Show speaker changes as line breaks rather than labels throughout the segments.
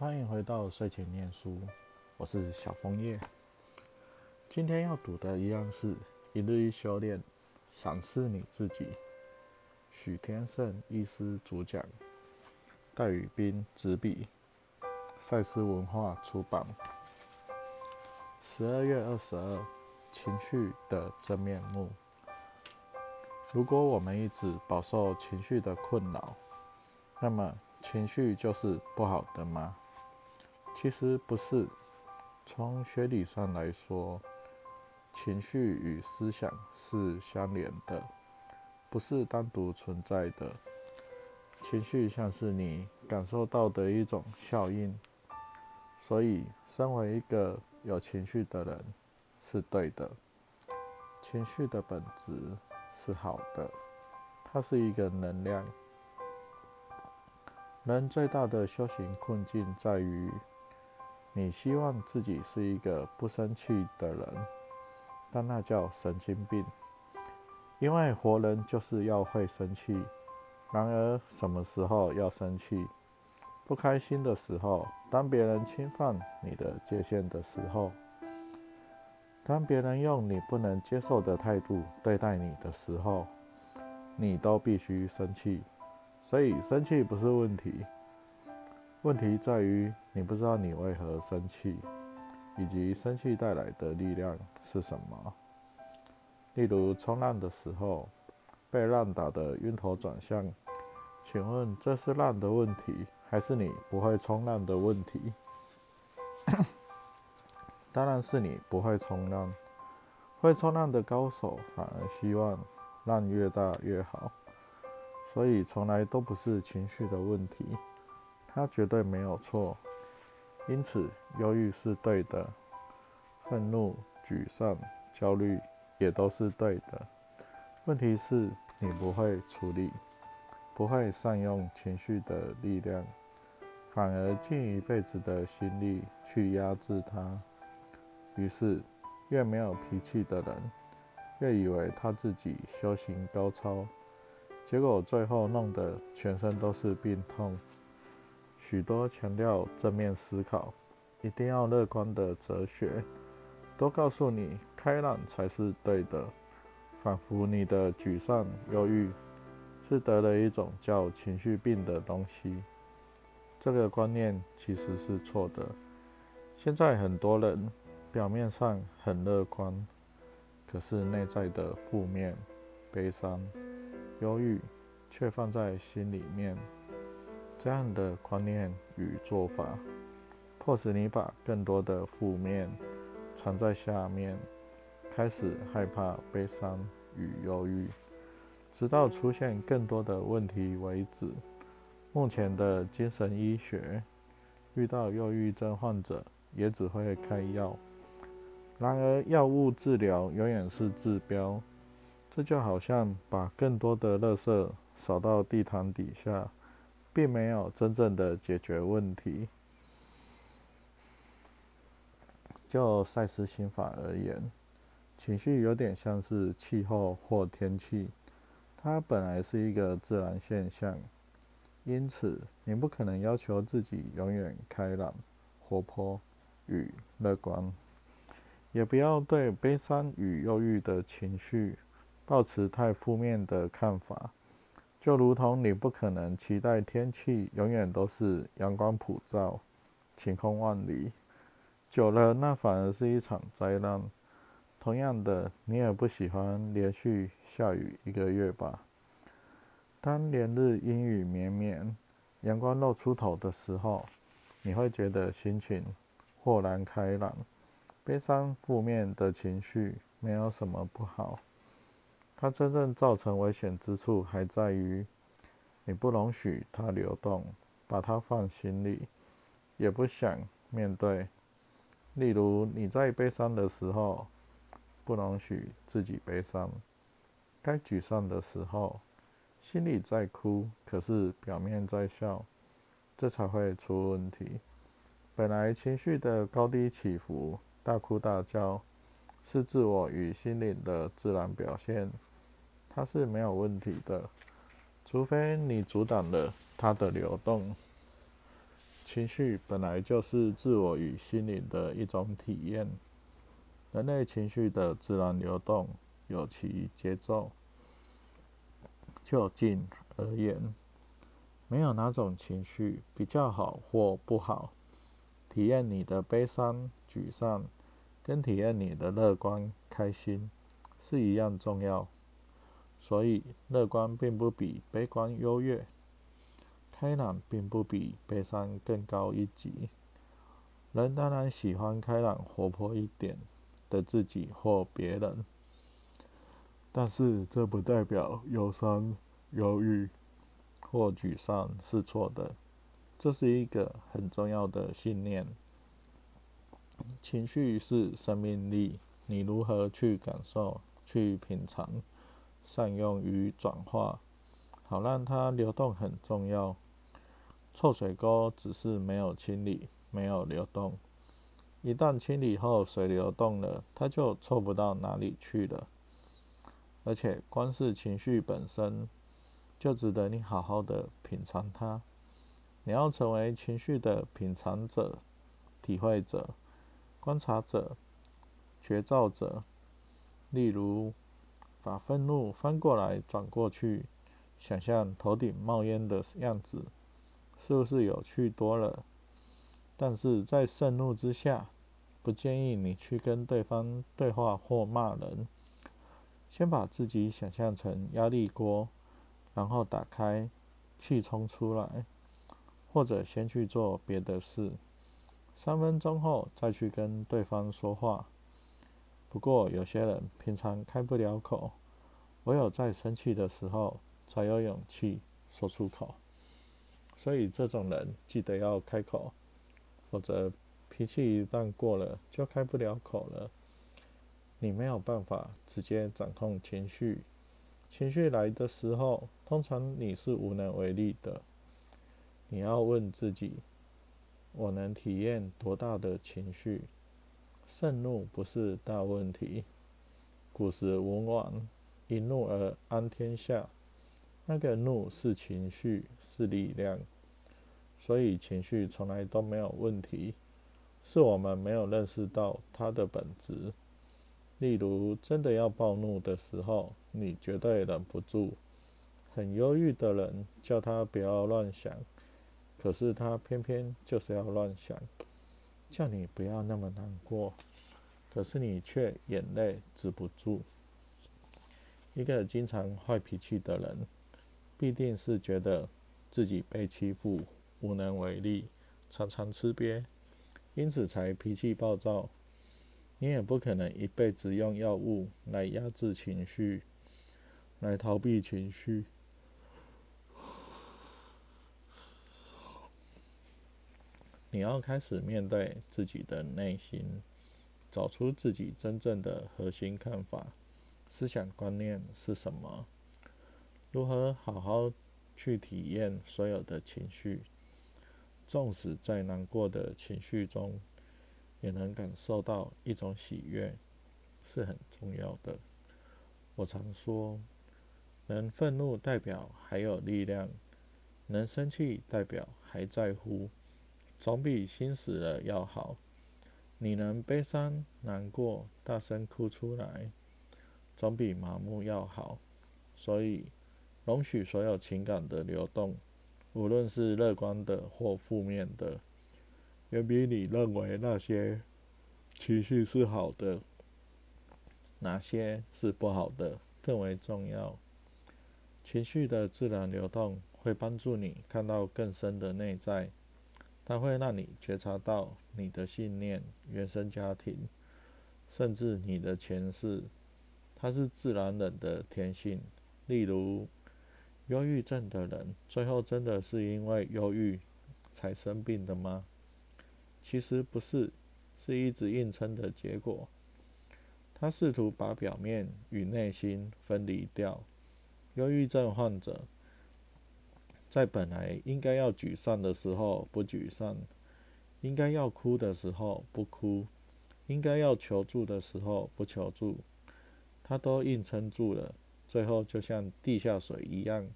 欢迎回到睡前念书，我是小枫叶。今天要读的一样是一日一修炼，赏识你自己。许天胜医师主讲，戴宇斌执笔，赛斯文化出版。十二月二十二，情绪的真面目。如果我们一直饱受情绪的困扰，那么情绪就是不好的吗？其实不是。从学理上来说，情绪与思想是相连的，不是单独存在的。情绪像是你感受到的一种效应，所以身为一个有情绪的人是对的。情绪的本质是好的，它是一个能量。人最大的修行困境在于。你希望自己是一个不生气的人，但那叫神经病。因为活人就是要会生气。然而，什么时候要生气？不开心的时候，当别人侵犯你的界限的时候，当别人用你不能接受的态度对待你的时候，你都必须生气。所以，生气不是问题。问题在于你不知道你为何生气，以及生气带来的力量是什么。例如冲浪的时候，被浪打得晕头转向，请问这是浪的问题，还是你不会冲浪的问题？当然是你不会冲浪。会冲浪的高手反而希望浪越大越好，所以从来都不是情绪的问题。他绝对没有错，因此忧郁是对的，愤怒、沮丧、焦虑也都是对的。问题是你不会处理，不会善用情绪的力量，反而尽一辈子的心力去压制它。于是，越没有脾气的人，越以为他自己修行高超，结果最后弄得全身都是病痛。许多强调正面思考、一定要乐观的哲学，都告诉你开朗才是对的，仿佛你的沮丧、忧郁是得了一种叫情绪病的东西。这个观念其实是错的。现在很多人表面上很乐观，可是内在的负面、悲伤、忧郁却放在心里面。这样的观念与做法，迫使你把更多的负面藏在下面，开始害怕、悲伤与忧郁，直到出现更多的问题为止。目前的精神医学遇到忧郁症患者，也只会开药。然而，药物治疗永远是治标。这就好像把更多的垃圾扫到地毯底下。并没有真正的解决问题。就赛斯心法而言，情绪有点像是气候或天气，它本来是一个自然现象，因此你不可能要求自己永远开朗、活泼与乐观，也不要对悲伤与忧郁的情绪抱持太负面的看法。就如同你不可能期待天气永远都是阳光普照、晴空万里，久了那反而是一场灾难。同样的，你也不喜欢连续下雨一个月吧？当连日阴雨绵绵、阳光露出头的时候，你会觉得心情豁然开朗。悲伤、负面的情绪没有什么不好。它真正造成危险之处，还在于你不容许它流动，把它放心里，也不想面对。例如，你在悲伤的时候，不容许自己悲伤；该沮丧的时候，心里在哭，可是表面在笑，这才会出问题。本来情绪的高低起伏，大哭大叫，是自我与心灵的自然表现。它是没有问题的，除非你阻挡了它的流动。情绪本来就是自我与心灵的一种体验。人类情绪的自然流动有其节奏。就近而言，没有哪种情绪比较好或不好。体验你的悲伤、沮丧，跟体验你的乐观、开心是一样重要。所以，乐观并不比悲观优越。开朗并不比悲伤更高一级。人当然喜欢开朗活泼一点的自己或别人，但是这不代表忧伤、忧郁或沮丧是错的。这是一个很重要的信念。情绪是生命力，你如何去感受、去品尝、善用与转化，好让它流动很重要。臭水沟只是没有清理，没有流动。一旦清理后，水流动了，它就臭不到哪里去了。而且，光是情绪本身，就值得你好好的品尝它。你要成为情绪的品尝者、体会者、观察者、觉照者。例如，把愤怒翻过来转过去，想象头顶冒烟的样子。是不是有趣多了？但是在盛怒之下，不建议你去跟对方对话或骂人。先把自己想象成压力锅，然后打开，气冲出来，或者先去做别的事。三分钟后再去跟对方说话。不过有些人平常开不了口，唯有在生气的时候才有勇气说出口。所以这种人记得要开口，否则脾气一旦过了就开不了口了。你没有办法直接掌控情绪，情绪来的时候，通常你是无能为力的。你要问自己：我能体验多大的情绪？盛怒不是大问题。古时文王一怒而安天下。那个怒是情绪，是力量，所以情绪从来都没有问题，是我们没有认识到它的本质。例如，真的要暴怒的时候，你绝对忍不住。很忧郁的人叫他不要乱想，可是他偏偏就是要乱想。叫你不要那么难过，可是你却眼泪止不住。一个经常坏脾气的人。必定是觉得自己被欺负，无能为力，常常吃瘪，因此才脾气暴躁。你也不可能一辈子用药物来压制情绪，来逃避情绪。你要开始面对自己的内心，找出自己真正的核心看法、思想观念是什么。如何好好去体验所有的情绪？纵使在难过的情绪中，也能感受到一种喜悦，是很重要的。我常说，能愤怒代表还有力量，能生气代表还在乎，总比心死了要好。你能悲伤难过，大声哭出来，总比麻木要好。所以。容许所有情感的流动，无论是乐观的或负面的，远比你认为那些情绪是好的，哪些是不好的更为重要。情绪的自然流动会帮助你看到更深的内在，它会让你觉察到你的信念、原生家庭，甚至你的前世。它是自然人的天性，例如。忧郁症的人，最后真的是因为忧郁才生病的吗？其实不是，是一直硬撑的结果。他试图把表面与内心分离掉。忧郁症患者在本来应该要沮丧的时候不沮丧，应该要哭的时候不哭，应该要求助的时候不求助，他都硬撑住了。最后就像地下水一样，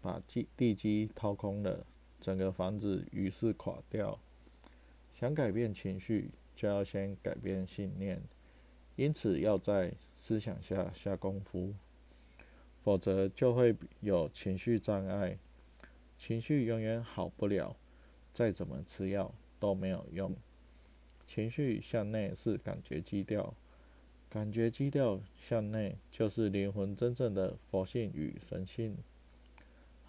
把地地基掏空了，整个房子于是垮掉。想改变情绪，就要先改变信念，因此要在思想下下功夫，否则就会有情绪障碍，情绪永远好不了，再怎么吃药都没有用。情绪向内是感觉基调，感觉基调向内就是灵魂真正的佛性与神性。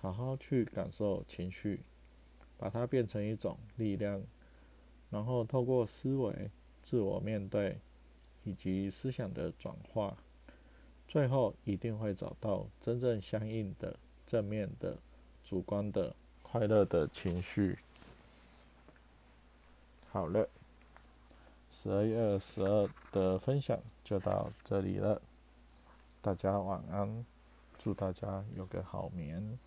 好好去感受情绪，把它变成一种力量，然后透过思维、自我面对以及思想的转化，最后一定会找到真正相应的正面的、主观的快乐的情绪。好了，十二月二十二的分享就到这里了，大家晚安，祝大家有个好眠。